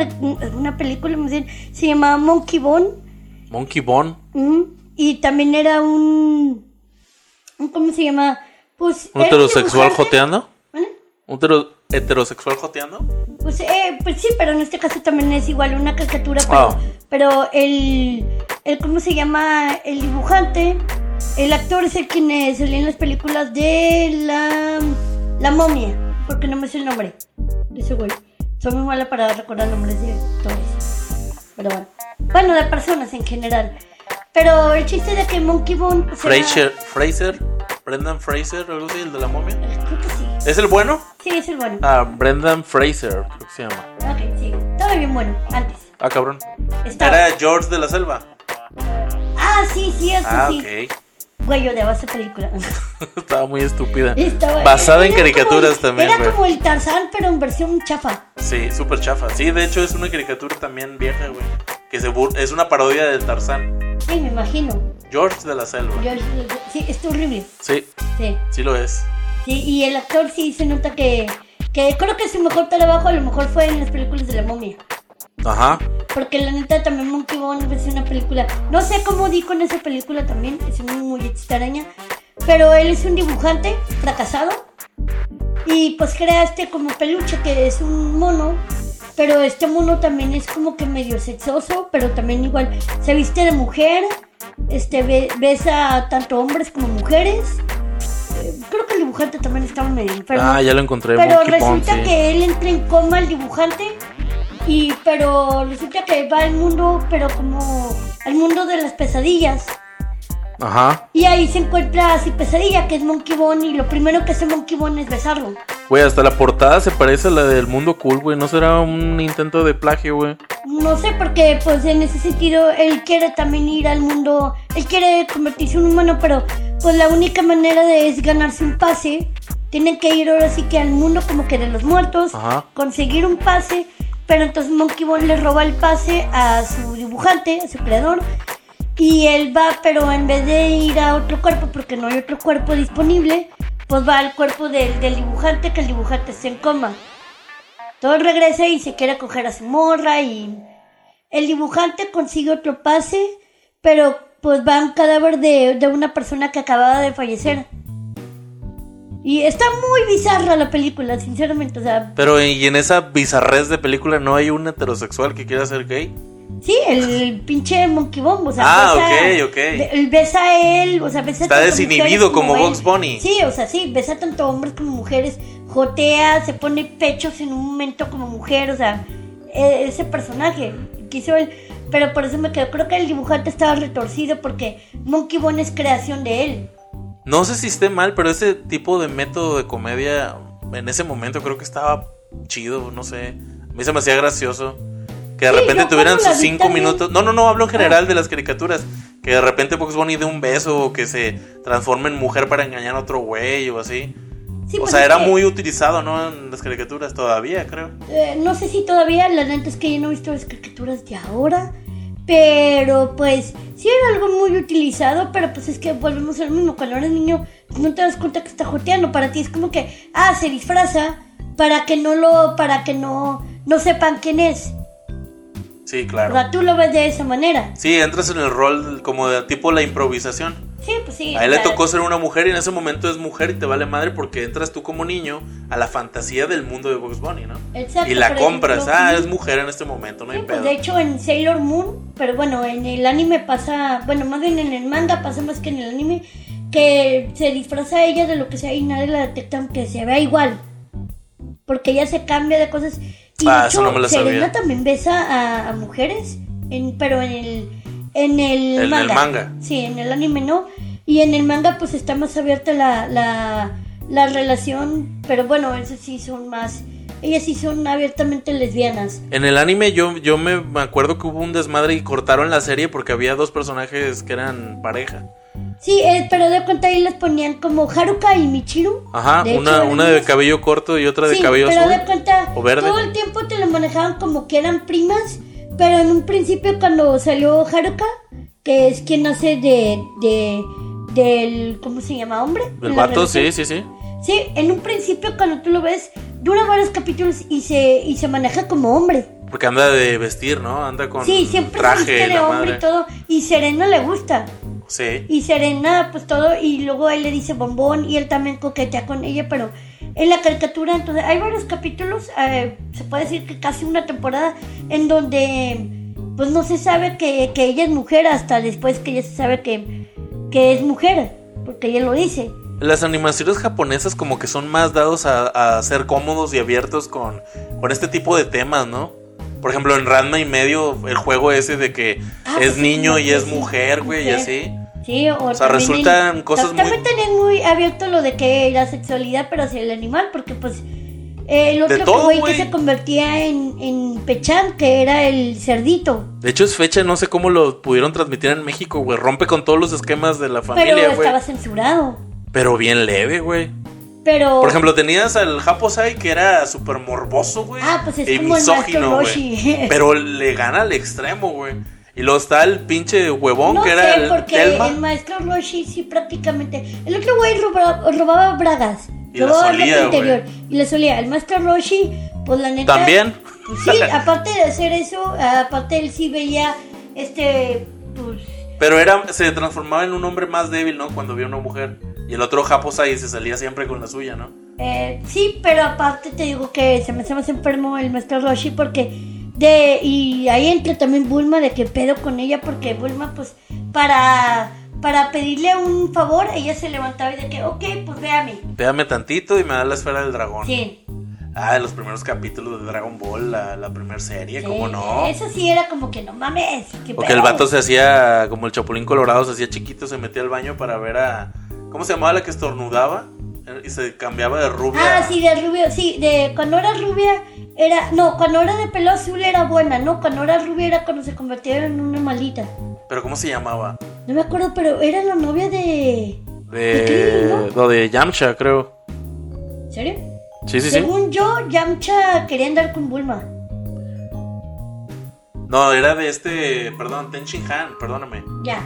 una película, más bien se llamaba Monkey Bone. Monkey Bone. Y también era un. ¿Cómo se llama? Pues. ¿Un heterosexual joteando? ¿Vale? ¿Un hetero- heterosexual joteando? Pues, eh, pues sí, pero en este caso también es igual una caricatura, pero, Ah. pero el, el, ¿cómo se llama? El dibujante, el actor es el quien eh, salía en las películas de la, la momia, porque no me sé el nombre de ese güey. Soy muy mala para recordar nombres de actores. Pero bueno. Bueno, de personas en general. Pero el chiste de que Monkey Bone... pues, era- Fraser, Fraser, Brendan Fraser, algo así, el de la momia. Creo que sí. ¿Es el bueno? Sí, es el bueno. Ah, Brendan Fraser, creo que se llama. Ok, sí. Estaba bien bueno, antes. Ah, cabrón. Estaba. Era George de la Selva. Ah, sí, Ah, sí. ok. Güey, yo odiaba esa película. *laughs* Estaba muy estúpida. Estaba- Basada en caricaturas como- también, Era güey. como el Tarzán, pero en versión chafa. Sí, súper chafa. Sí, de hecho es una caricatura también vieja, güey. Que se bur- es una parodia del Tarzán. Sí, me imagino. George de la Selva. Yo- sí, está horrible. Sí, Sí. sí lo es. sí. Y el actor sí se nota que, que creo que su mejor trabajo a lo mejor fue en las películas de la momia. Ajá. Porque la neta también Monkey Bone es una película. No sé cómo di con esa película también, es muy, muy extraña. Pero él es un dibujante fracasado. Y pues crea este como peluche que es un mono. Pero este mono también es como que medio sexoso, pero también igual se viste de mujer. Este besa tanto hombres como mujeres. Eh, creo que el dibujante también estaba medio enfermo. Ah, ya lo encontré. Pero Monkey resulta sí. que él entra en coma el dibujante y pero resulta que va al mundo, pero como al mundo de las pesadillas. Ajá. Y ahí se encuentra así Pesadilla, que es Monkey Bone, y lo primero que hace Monkey Bone es besarlo. Güey, hasta la portada se parece a la del mundo cool, güey. ¿No será un intento de plagio, güey? No sé, porque pues en ese sentido él quiere también ir al mundo, él quiere convertirse en un humano, pero pues la única manera de es ganarse un pase. Tienen que ir ahora sí que al mundo como que de los muertos, Ajá. conseguir un pase, pero entonces Monkey Bone le roba el pase a su dibujante, a su creador, y él va, pero en vez de ir a otro cuerpo, porque no hay otro cuerpo disponible, pues va al cuerpo del, dibujante, que el dibujante está en coma. Todo regresa y se quiere coger a su morra y el dibujante consigue otro pase, pero pues va un cadáver de una persona que acababa de fallecer. Y está muy bizarra la película, sinceramente. O sea, Pero y en esa bizarrez de película no hay un heterosexual que quiera ser gay. sí, el pinche Monkey Bomb, o sea, Ah, besa- ok, ok. be- besa a él, o sea, besa Está desinhibido como él. Bugs Bunny. Sí, o sea, sí, besa tanto hombres como mujeres, jotea, se pone pechos en un momento como mujer, o sea, e- ese personaje que hizo él. Pero por eso me quedo, creo que el dibujante estaba retorcido porque Monkey Bone es creación de él. No sé si esté mal, pero ese tipo de método de comedia en ese momento creo que estaba chido, no sé. A mí se me hacía gracioso. Que de Sí, repente tuvieran sus cinco minutos. No, no, no, hablo en general Ah. de las caricaturas. Que de repente Bugs Bunny dé un beso o que se transforme en mujer para engañar a otro güey o así. Sí, o pues sea, era que, muy utilizado, ¿no? En las caricaturas todavía, creo. eh, no sé si todavía, la neta es que yo no he visto las caricaturas de ahora. Pero pues sí era algo muy utilizado, pero pues es que volvemos a lo mismo. Cuando eres niño no te das cuenta que está joteando. Para ti es como que, ah, se disfraza para que no lo, para que no, no sepan quién es. Sí, O claro. sea, tú lo ves de esa manera. Sí, entras en el rol como de tipo la improvisación. Sí, pues sí. A él le tocó ser una mujer y en ese momento es mujer y te vale madre porque entras tú como niño a la fantasía del mundo de Bugs Bunny, ¿no? Exacto, y la compras, ejemplo, ah, ujú. es mujer en este momento, no hay pues pedo. de hecho en Sailor Moon, pero bueno, en el anime pasa, bueno, más bien en el manga pasa más que en el anime, que se disfraza ella de lo que sea y nadie la detecta aunque se vea igual. Porque ella se cambia de cosas. Y Ah, de eso hecho, no me lo Serena sabía. también besa a, a mujeres, en, pero en el, en el En el manga. Sí, en el anime no. Y en el manga pues está más abierta la, la, la relación, pero bueno, eso sí son más... Ellas sí son abiertamente lesbianas. En el anime yo, yo me acuerdo que hubo un desmadre y cortaron la serie porque había dos personajes que eran pareja. Sí, eh, pero de cuenta ahí les ponían como Haruka y Michiru. Ajá, De una, una de cabello corto y otra de Sí, cabello pero azul. de cuenta o verde. todo el tiempo te lo manejaban como que eran primas, pero en un principio cuando salió Haruka, que es quien hace de, de del ¿cómo se llama? hombre. El vato, sí, sí, sí. Sí, en un principio cuando tú lo ves dura varios capítulos y se y se maneja como hombre. Porque anda de vestir, ¿no? Anda con Sí, siempre se traje viste de hombre madre. y todo y Serena le gusta. Sí. Y Serena, pues todo, y luego él le dice bombón y él también coquetea con ella, pero en la caricatura, entonces, hay varios capítulos, eh, se puede decir que casi una temporada, en donde, pues no se sabe que, que ella es mujer hasta después que ya se sabe que, que es mujer, porque ella lo dice. Las animaciones japonesas como que son más dados a, a ser cómodos y abiertos con, con este tipo de temas, ¿no? Por ejemplo, en Ranma y medio, el juego ese de que Ah, es pues sí, niño y es mujer, güey, y así. Sí, o, sea, también resultan en- cosas También muy- tenían muy abierto lo de que la sexualidad, pero hacia el animal, porque pues eh, el otro güey que se convertía en, en Pechan, que era el cerdito. De hecho, es fecha, no sé cómo lo pudieron transmitir en México, güey. Rompe con todos los esquemas de la Pero familia, güey. estaba censurado. Pero bien leve, güey. Pero. Por ejemplo, tenías al Japosai que era súper morboso, güey. Ah, pues es y como el misógino. Roshi. *laughs* Pero le gana al extremo, güey. Y luego está el pinche huevón no que sé, era el porque Telma. el maestro Roshi sí prácticamente. El otro güey robaba, robaba bragas. Y la robaba solía, ropa. Y le solía. El maestro Roshi, pues la neta. También. Pues sí, *laughs* aparte de hacer eso, aparte él sí veía este. Pues. Pero era, se transformaba en un hombre más débil, ¿no? Cuando vio a una mujer. Y el otro Japosai se salía siempre con la suya, ¿no? Eh, sí, pero aparte te digo que se me hace más enfermo el maestro Roshi porque de y ahí entra también Bulma de que pedo con ella porque Bulma pues para para pedirle un favor ella se levantaba y de que ok pues véame Véame tantito y me da la esfera del dragón. sí Ah, los primeros capítulos de Dragon Ball, la, la primera serie, ¿cómo no? Eso sí era como que no mames. qué Porque el vato se hacía, como el Chapulín Colorado, se hacía chiquito, se metía al baño para ver a... ¿Cómo se llamaba la que estornudaba? Y se cambiaba de rubia. Ah, sí, de rubio, sí, de cuando era rubia era, no, cuando era de pelo azul era buena, no, cuando era rubia era cuando se convertía en una malita. Pero ¿cómo se llamaba? No me acuerdo, pero era la novia de... ¿De De... no? De Yamcha, creo. ¿En serio? Sí, sí, sí. Según yo, Yamcha quería andar con Bulma. No, era de este... Perdón, Ten Shin Han, perdóname. Ya.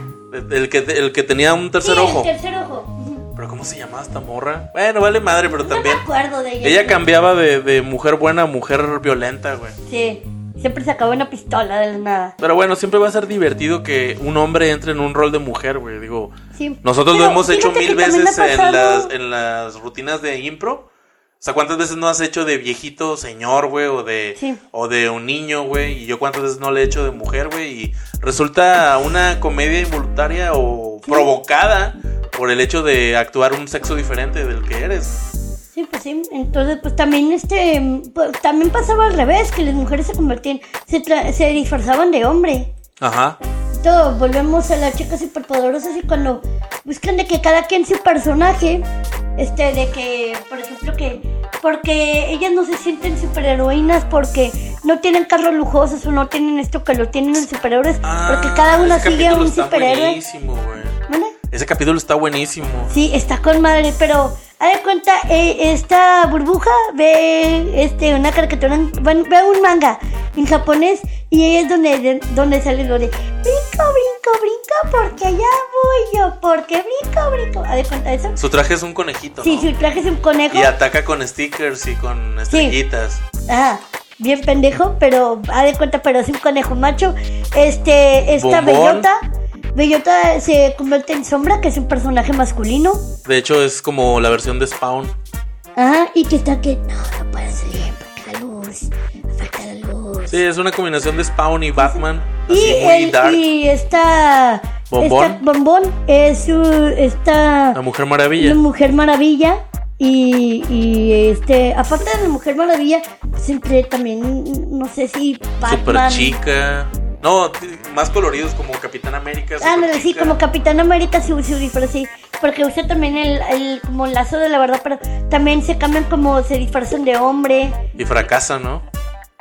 El que, el que tenía un tercer sí, ojo. el tercer ojo. Pero ¿cómo se llamaba esta morra? Bueno, vale madre, pero No también... me acuerdo de ella. Ella cambiaba de, de mujer buena a mujer violenta, güey. Sí, siempre sacaba una pistola de la nada. Pero bueno, siempre va a ser divertido que un hombre entre en un rol de mujer, güey. Digo, Sí. nosotros Pero lo hemos hecho mil veces en las, en las rutinas de impro. O sea, ¿cuántas veces no has hecho de viejito señor, güey? O de, Sí. o de un niño, güey. Y yo cuántas veces no le he hecho de mujer, güey. Y resulta una comedia involuntaria o provocada por el hecho de actuar un sexo diferente del que eres. Sí, pues sí. Entonces, pues también este, pues, también pasaba al revés, que las mujeres se convertían, se, tra- se disfrazaban de hombre. Ajá. Todo, volvemos a las chicas superpoderosas y cuando buscan de que cada quien su personaje, este, de que, por ejemplo, que, porque ellas no se sienten superheroínas porque no tienen carros lujosos o no tienen esto que lo tienen los superhéroes, porque cada una Ah, ese sigue a un superhéroe. Ese capítulo está buenísimo. Sí, está con madre, pero haz de cuenta, eh, esta burbuja ve este, una caricatura, en- bueno, ve un manga en japonés y ahí es donde, de- donde sale lo de brinco, brinco, brinco, porque allá voy yo, porque brinco, brinco. ¿Haz de cuenta eso? Su traje es un conejito, Sí, ¿no? su traje es un conejo. Y ataca con stickers y con estrellitas. Ajá, bien pendejo, pero haz de cuenta, pero es un conejo macho. Este, esta Bombón. bellota, bellota se convierte en sombra, que es un personaje masculino. De hecho, es como la versión de Spawn. Ajá, y que está que no, no puede salir porque la luz, falta la luz. Sí, es una combinación de Spawn y Batman. Así y, muy el, dark. y esta Bombón. esta bombón es su- esta La Mujer Maravilla. la Mujer Maravilla y, y este aparte de la Mujer Maravilla siempre también no sé si Super Batman chica. No, más coloridos como Capitán América. Ah, no, sí, como Capitán América su, su disfraz, sí. Porque usa también el, el como lazo de la verdad, pero también se cambian como se disfrazan de hombre. Y fracasa, ¿no?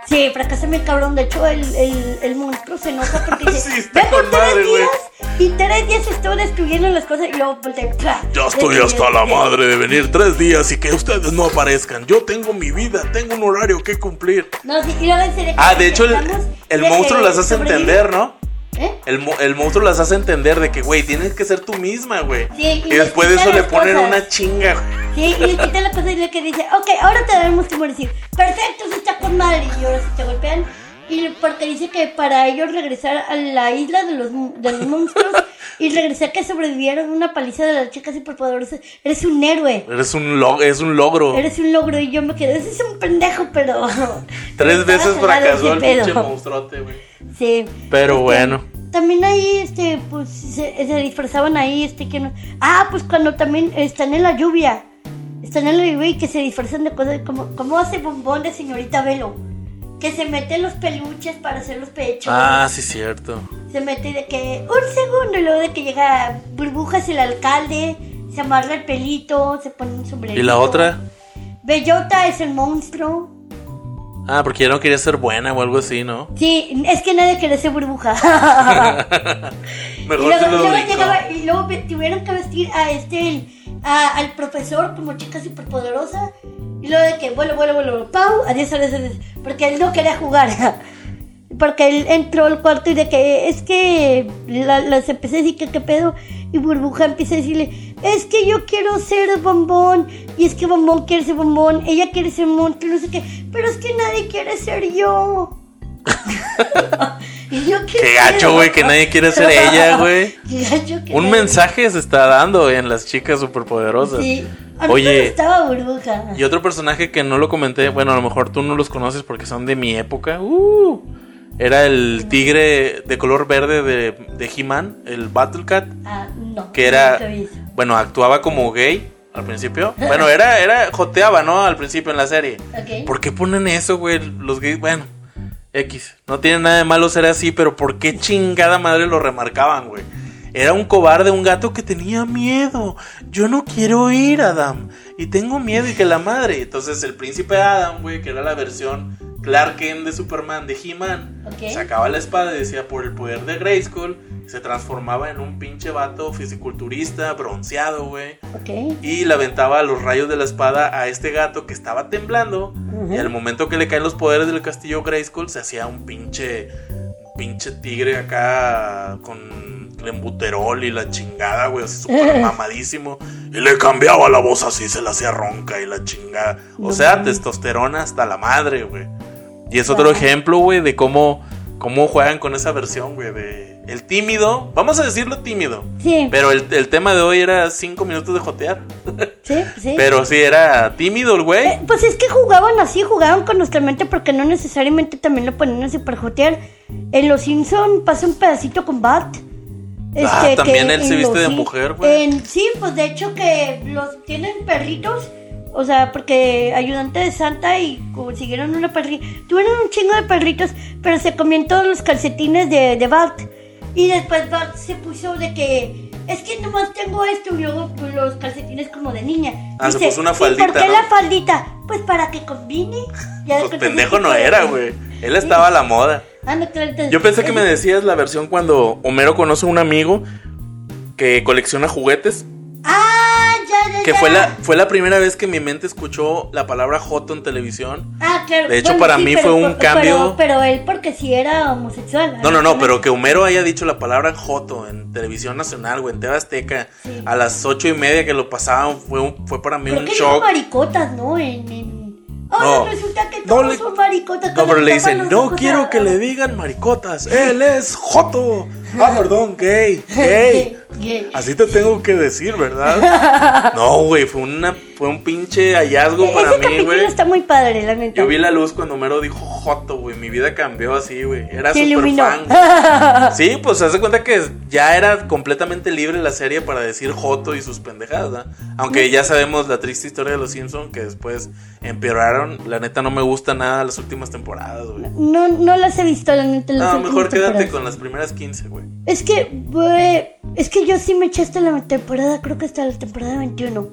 Sí, fracasa mi cabrón. De hecho, el, el, el monstruo se enoja porque *laughs* dice: Sí, con madre, tres güey. días y tres días estuve destruyendo las cosas y luego voltea, ¡plah! Ya estoy hasta la madre de venir tres días y que ustedes no aparezcan. Yo tengo mi vida, tengo un horario que cumplir. No, sí, y luego en serio. Ah, de hecho, el, el monstruo las hace entender, ¿no? ¿Eh? El, el monstruo las hace entender de que, güey, tienes que ser tú misma, güey. Sí, y y después de eso le ponen cosas. una chinga, güey. Sí, y le quita la cosa y le que dice, ok, ahora te daremos como decir, perfecto, se está con madre. Y ahora sí te golpean. Y porque dice que para ellos regresar a la isla de los, de los monstruos y regresar que sobrevivieron una paliza de las chicas superpoderosas, eres un héroe. Eres un log es un logro. Eres un logro y yo me quedé, ese es un pendejo, pero... *laughs* Tres veces fracasó el pinche monstruote, güey. Sí. Pero Este, bueno. También ahí, este, pues, se, se disfrazaban ahí, este, que no... Ah, pues cuando también están en la lluvia. Están en la lluvia y que se disfrazan de cosas como... como hace bombón de señorita Velo? Que se mete los peluches para hacer los pechos. Ah, sí, cierto. Se mete de que... Un segundo, y luego de que llega Burbujas el alcalde, se amarra el pelito, se pone un sombrero. ¿Y la otra? Bellota es el monstruo. Ah, porque ya no quería ser buena o algo así, ¿no? Sí, es que nadie quiere ser burbuja. *laughs* Y Mejor luego, se lo luego dijo. llegaba- y luego tuvieron que vestir a este a- al profesor como chica superpoderosa y luego de que vuelo vuelo vuelo pau adiós adiós adiós porque él no quería jugar *laughs* porque él entró al cuarto y de que es que la- las empecé a decir que qué pedo y burbuja empieza a decirle es que yo quiero ser bombón y es que bombón quiere ser bombón ella quiere ser monstruo no sé qué pero es que nadie quiere ser yo *laughs* y yo Qué quiero gacho, güey, que nadie quiere ser ella, *laughs* güey. Qué gacho que Un nadie- mensaje se está dando en las chicas superpoderosas. Sí. A mí me Oye, gustaba burbuja. y otro personaje que no lo comenté, bueno, a lo mejor tú no los conoces porque son de mi época. Uh, era el tigre de color verde de, de He-Man, el Battle Cat, Ah, no. que era, bueno, actuaba como gay, al principio. *laughs* Bueno, era, era, joteaba, ¿no? Al principio en la serie. Ok. ¿Por qué ponen eso, güey? Los gays, bueno, X. No tiene nada de malo ser así, pero ¿por qué chingada madre lo remarcaban, güey? Era un cobarde, un gato que tenía miedo. Yo no quiero ir, Adam. Y tengo miedo y que la madre. Entonces el príncipe Adam, güey, que era la versión Clark Kent de Superman, de He-Man, sacaba la espada y decía por el poder de Grayskull, se transformaba en un pinche vato fisiculturista, bronceado, güey. Y le aventaba los rayos de la espada a este gato que estaba temblando. Y al momento que le caen los poderes del castillo Grayskull, se hacía un pinche. un pinche tigre acá con lembuterol y la chingada, güey, así súper *laughs* mamadísimo. Y le cambiaba la voz así, se la hacía ronca y la chingada. O sea, testosterona hasta la madre, güey. Y es otro ejemplo, güey, de cómo, cómo juegan con esa versión, güey, de el tímido. Vamos a decirlo tímido. Sí, Pero el, el tema de hoy era cinco minutos de jotear. sí, sí. *laughs* Pero sí era tímido el güey. Eh, pues es que jugaban así, jugaban con nuestra mente porque no necesariamente también lo ponían a superjotear. En Los Simpson pasa un pedacito con Bart. Ah, también él en se viste los de mujer, güey. en- Sí, pues de hecho que los tienen perritos. O sea, porque ayudante de Santa y consiguieron una perrita. Tuvieron un chingo de perritos, pero se comían todos los calcetines de, de Bart. Y después Bart se puso de que. Es que nomás tengo esto y luego pues, los calcetines como de niña. Ah, se Dice, puso una "¿Y ¿Por faldita, qué ¿no?" la faldita? Pues para que combine. Ya Pues pendejo no que- era, güey. Él estaba a la moda. Ah, no, claro, entonces- Yo pensé que me decías la versión cuando Homero conoce a un amigo que colecciona juguetes. Ah, ya, ya, Que ya. fue la, fue la primera vez que mi mente escuchó la palabra joto en televisión. Ah, claro. De hecho, para mí fue un pero- cambio- Pero, él porque sí era homosexual. No, no, no, pero que Homero haya dicho la palabra joto en televisión nacional, güey, en TV Azteca, Sí. a las ocho y media que lo pasaban, fue, un- fue para mí Creo un que shock. maricotas, ¿no? En, en... Ahora No. resulta que No todos le- son maricotas. No, pero le dicen, no quiero que le digan maricotas, él es joto. *laughs* Ah, perdón, gay, gay. *laughs* Gay. Así te tengo que decir, ¿verdad? *laughs* No, güey, fue una fue un pinche hallazgo para mí, güey. está muy padre, la neta. Yo vi la luz cuando Homero dijo joto, güey. Mi vida cambió así, güey. Era Se súper iluminó. fan. Sí, pues se hace cuenta que ya era completamente libre la serie para decir joto y sus pendejadas, ¿verdad? Aunque ya sabemos la triste historia de los Simpsons que después empeoraron. La neta no me gusta nada las últimas temporadas, güey. No, no las he visto, la neta. las No, mejor quédate temporadas. con las primeras 15, güey. Es que, es que yo sí me eché hasta la temporada, creo que hasta la temporada 21.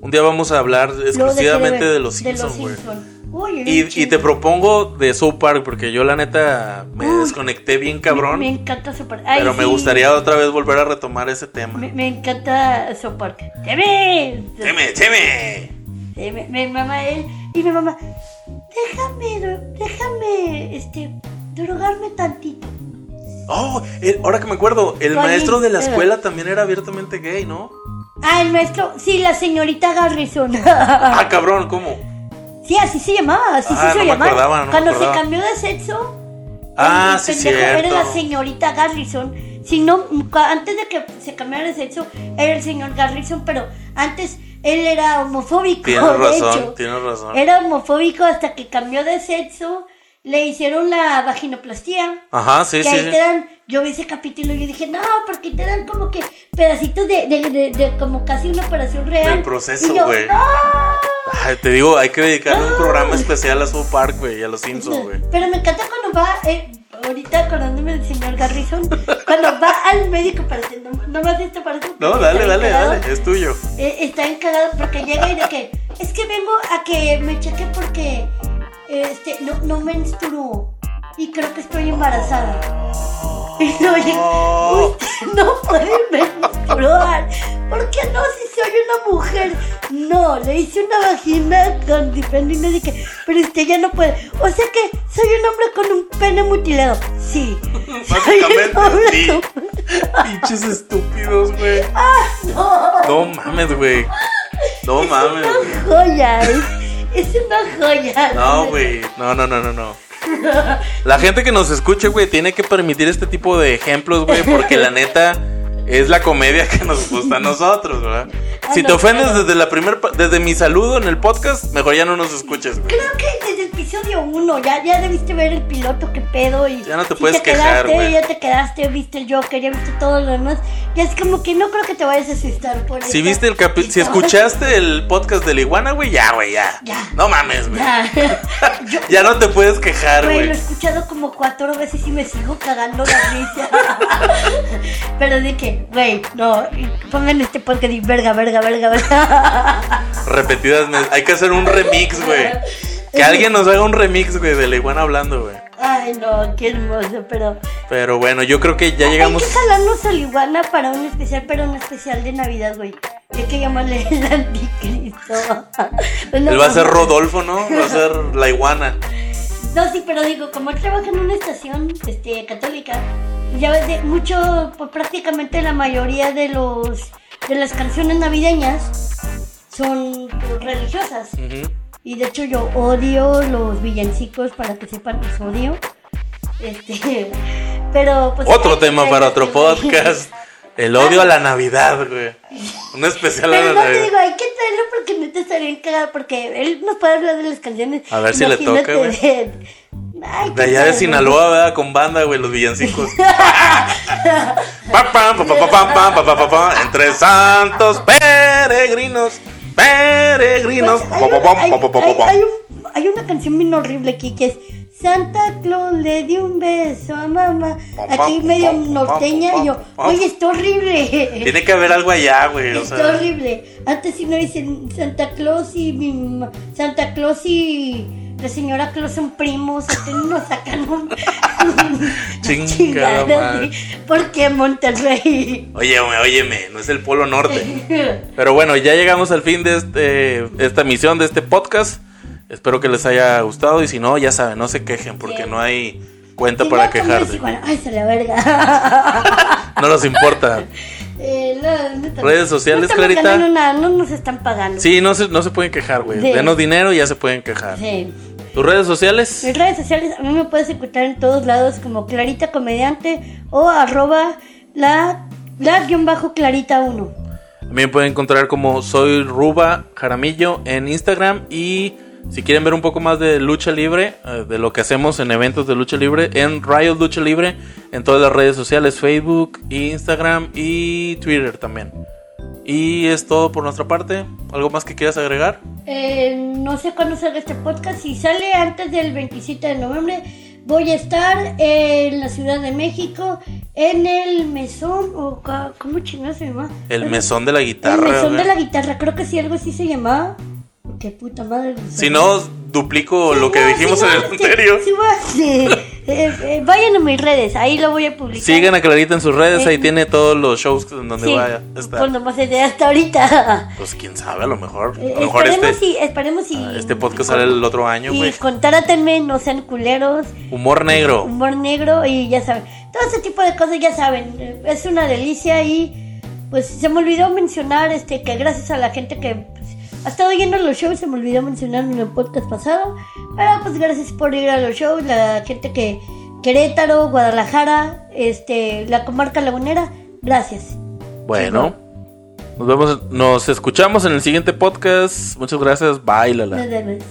Un día vamos a hablar exclusivamente ver de los Simpsons, güey. Y, y te propongo de South Park porque yo la neta me Uy. desconecté bien cabrón. Me, me encanta Sopar. pero me gustaría otra vez volver a retomar ese tema. Me, me encanta Sopar. ¡Teme! ¡Cheme, cheme! Sí, me, me mama él y mi mamá, déjame, déjame, este, drogarme tantito. Oh, el- ahora que me acuerdo, el ¿Cuál maestro de la escuela también era abiertamente gay, ¿no? Ah, el maestro, sí, la señorita Garrison. *laughs* Ah, cabrón, ¿cómo? sí, así se llamaba, así Ah, se no me llamaba. acordaba, no Cuando se cambió de sexo, Ah, el sí, pendejo cierto. Era la señorita Garrison. Si no, antes de que se cambiara de sexo, era el señor Garrison, pero antes él era homofóbico. Tienes *laughs* de razón, hecho. tienes razón. Era homofóbico hasta que cambió de sexo, le hicieron la vaginoplastía. Ajá, sí, que sí. ahí te dan, yo vi ese capítulo y yo dije, no, porque te dan como que pedacitos de, de, de, de como casi una operación real. Del proceso, güey. "No". Ay, te digo, hay que dedicarle un programa especial a South Park, güey, y a los Simpsons, güey. Pero me encanta cuando va, eh, ahorita acordándome del señor Garrison, cuando va al médico para hacer, no, nomás esto para eso, No, dale, dale, encarado, dale, es tuyo. eh, está encarado porque llega y de que, es que vengo a que me cheque porque, este, no, no menstruo y creo que estoy embarazada. *laughs* Y oye, usted no puede menstruar. ¿Por qué no si soy una mujer? No, le hice una vagina con diferente y dije, pero usted ya no puede. O sea que soy un hombre con un pene mutilado. Sí. *laughs* Básicamente, sí. con- *laughs* Pinches estúpidos, güey. No, No mames, güey. No mames, una joya. Es una joya. No, güey. No, no, no, no, no. La gente que nos escuche, güey, tiene que permitir este tipo de ejemplos, güey, porque la neta es la comedia que nos gusta a nosotros, ¿verdad? Si no, te ofendes desde la primer desde mi saludo en el podcast, mejor ya no nos escuches, güey. Creo que desde el episodio 1 ya, ya debiste ver el piloto, qué pedo. Y Ya no te si puedes quejar, quedaste, güey. Ya te quedaste, viste el Joker, ya viste todo lo demás. Ya es como que no creo que te vayas a asustar por Si esta- viste el capi si escuchaste el podcast de la iguana, güey, ya, güey, ya. Ya. No mames, güey. Ya. *laughs* Yo, Ya no te puedes quejar, Güey, lo he güey. escuchado como cuatro veces y me sigo cagando la risa. *laughs* Pero de que, güey, no, pongan este podcast y verga, verga, verga, verga. *laughs* Repetidas. Hay que hacer un remix, güey. Que alguien nos haga un remix, güey, de la iguana hablando, güey. Ay, no, qué hermoso, pero. Pero bueno, yo creo que ya llegamos. Hay que jalarnos a la iguana para un especial, pero un especial de Navidad, güey. Hay que llamarle el anticristo. Él va a ser Rodolfo, ¿no? Va a ser la iguana. No, sí, pero digo, como él trabaja en una estación este, católica, ya ves, de mucho, pues, prácticamente la mayoría de los de las canciones navideñas son pues, religiosas. Y de hecho yo odio los villancicos, para que sepan, los odio. Este, *laughs* pero pues... Otro tema para otro podcast. El odio a la *laughs* Navidad, güey. Un especial a Pero la no te digo, hay que estaría encagado, porque él nos puede hablar de las canciones. A ver si le Imagínate toca, güey. De, Ay, De allá de. Sinaloa, ¿verdad? Con banda, güey, los villancicos. Entre santos peregrinos, peregrinos. Pues, hay, hay una canción bien horrible aquí que es Santa Claus le dio un beso a mamá. Aquí medio norteña y yo, oye, está horrible. Tiene que haber algo allá, güey. O Está sea, horrible. Antes si no dicen Santa Claus y mi Santa Claus y la señora Claus son primos, hasta nos sacan un, *laughs* Chingada chingada, madre. sí. ¿Por qué Monterrey? óyeme, óyeme, no es el Polo Norte. *laughs* Pero bueno, ya llegamos al fin de este, esta misión, de este podcast. Espero que les haya gustado y si no, ya saben, no se quejen porque Sí. no hay cuenta Si para no, como quejarse. Ay, se la verga. *laughs* No nos importa. *laughs* Eh, no, no estamos- Redes sociales, Clarita. nada, no nos están pagando. Sí, no se, no se pueden quejar, güey. Sí. Denos dinero y ya se pueden quejar. Sí. ¿Tus redes sociales? Mis redes sociales, a mí me puedes encontrar en todos lados como Clarita Comediante o arroba la, la guion bajo Clarita 1. También pueden encontrar como soy Ruba Jaramillo en Instagram y si quieren ver un poco más de lucha libre, eh, de lo que hacemos en eventos de lucha libre, en Riot Lucha Libre, en todas las redes sociales, Facebook, Instagram y Twitter también. Y es todo por nuestra parte. ¿Algo más que quieras agregar? Eh, no sé cuándo salga este podcast. Si sale antes del 27 de noviembre, voy a estar en la Ciudad de México, en el mesón, o ¿cómo chingados se llama? El mesón de la El guitarra. mesón de la guitarra, creo que sí, algo así se llamaba. Qué puta madre. Si no, duplico lo que dijimos en el sí, anterior. sí, sí. Eh, eh, vayan a mis redes, ahí lo voy a publicar. Sigan a Clarita en sus redes, ahí Eh, tiene todos los shows en donde Sí, va a estar. Pues nomás es de hasta ahorita. Pues quién sabe, a lo mejor. A Eh, lo mejor esperemos este, y, esperemos y, ah, este podcast sale el otro año, y güey. contáratenme, no sean culeros, Humor negro. humor negro y ya saben, todo ese tipo de cosas ya saben, es una delicia y pues se me olvidó mencionar este que gracias a la gente que ha estado yendo a los shows, se me olvidó mencionar en el podcast pasado, pero pues gracias por ir a los shows, la gente que Querétaro, Guadalajara, este, la comarca lagunera, gracias. Bueno, nos vemos, nos escuchamos en el siguiente podcast. Muchas gracias. Bye, Lala. Nos vemos.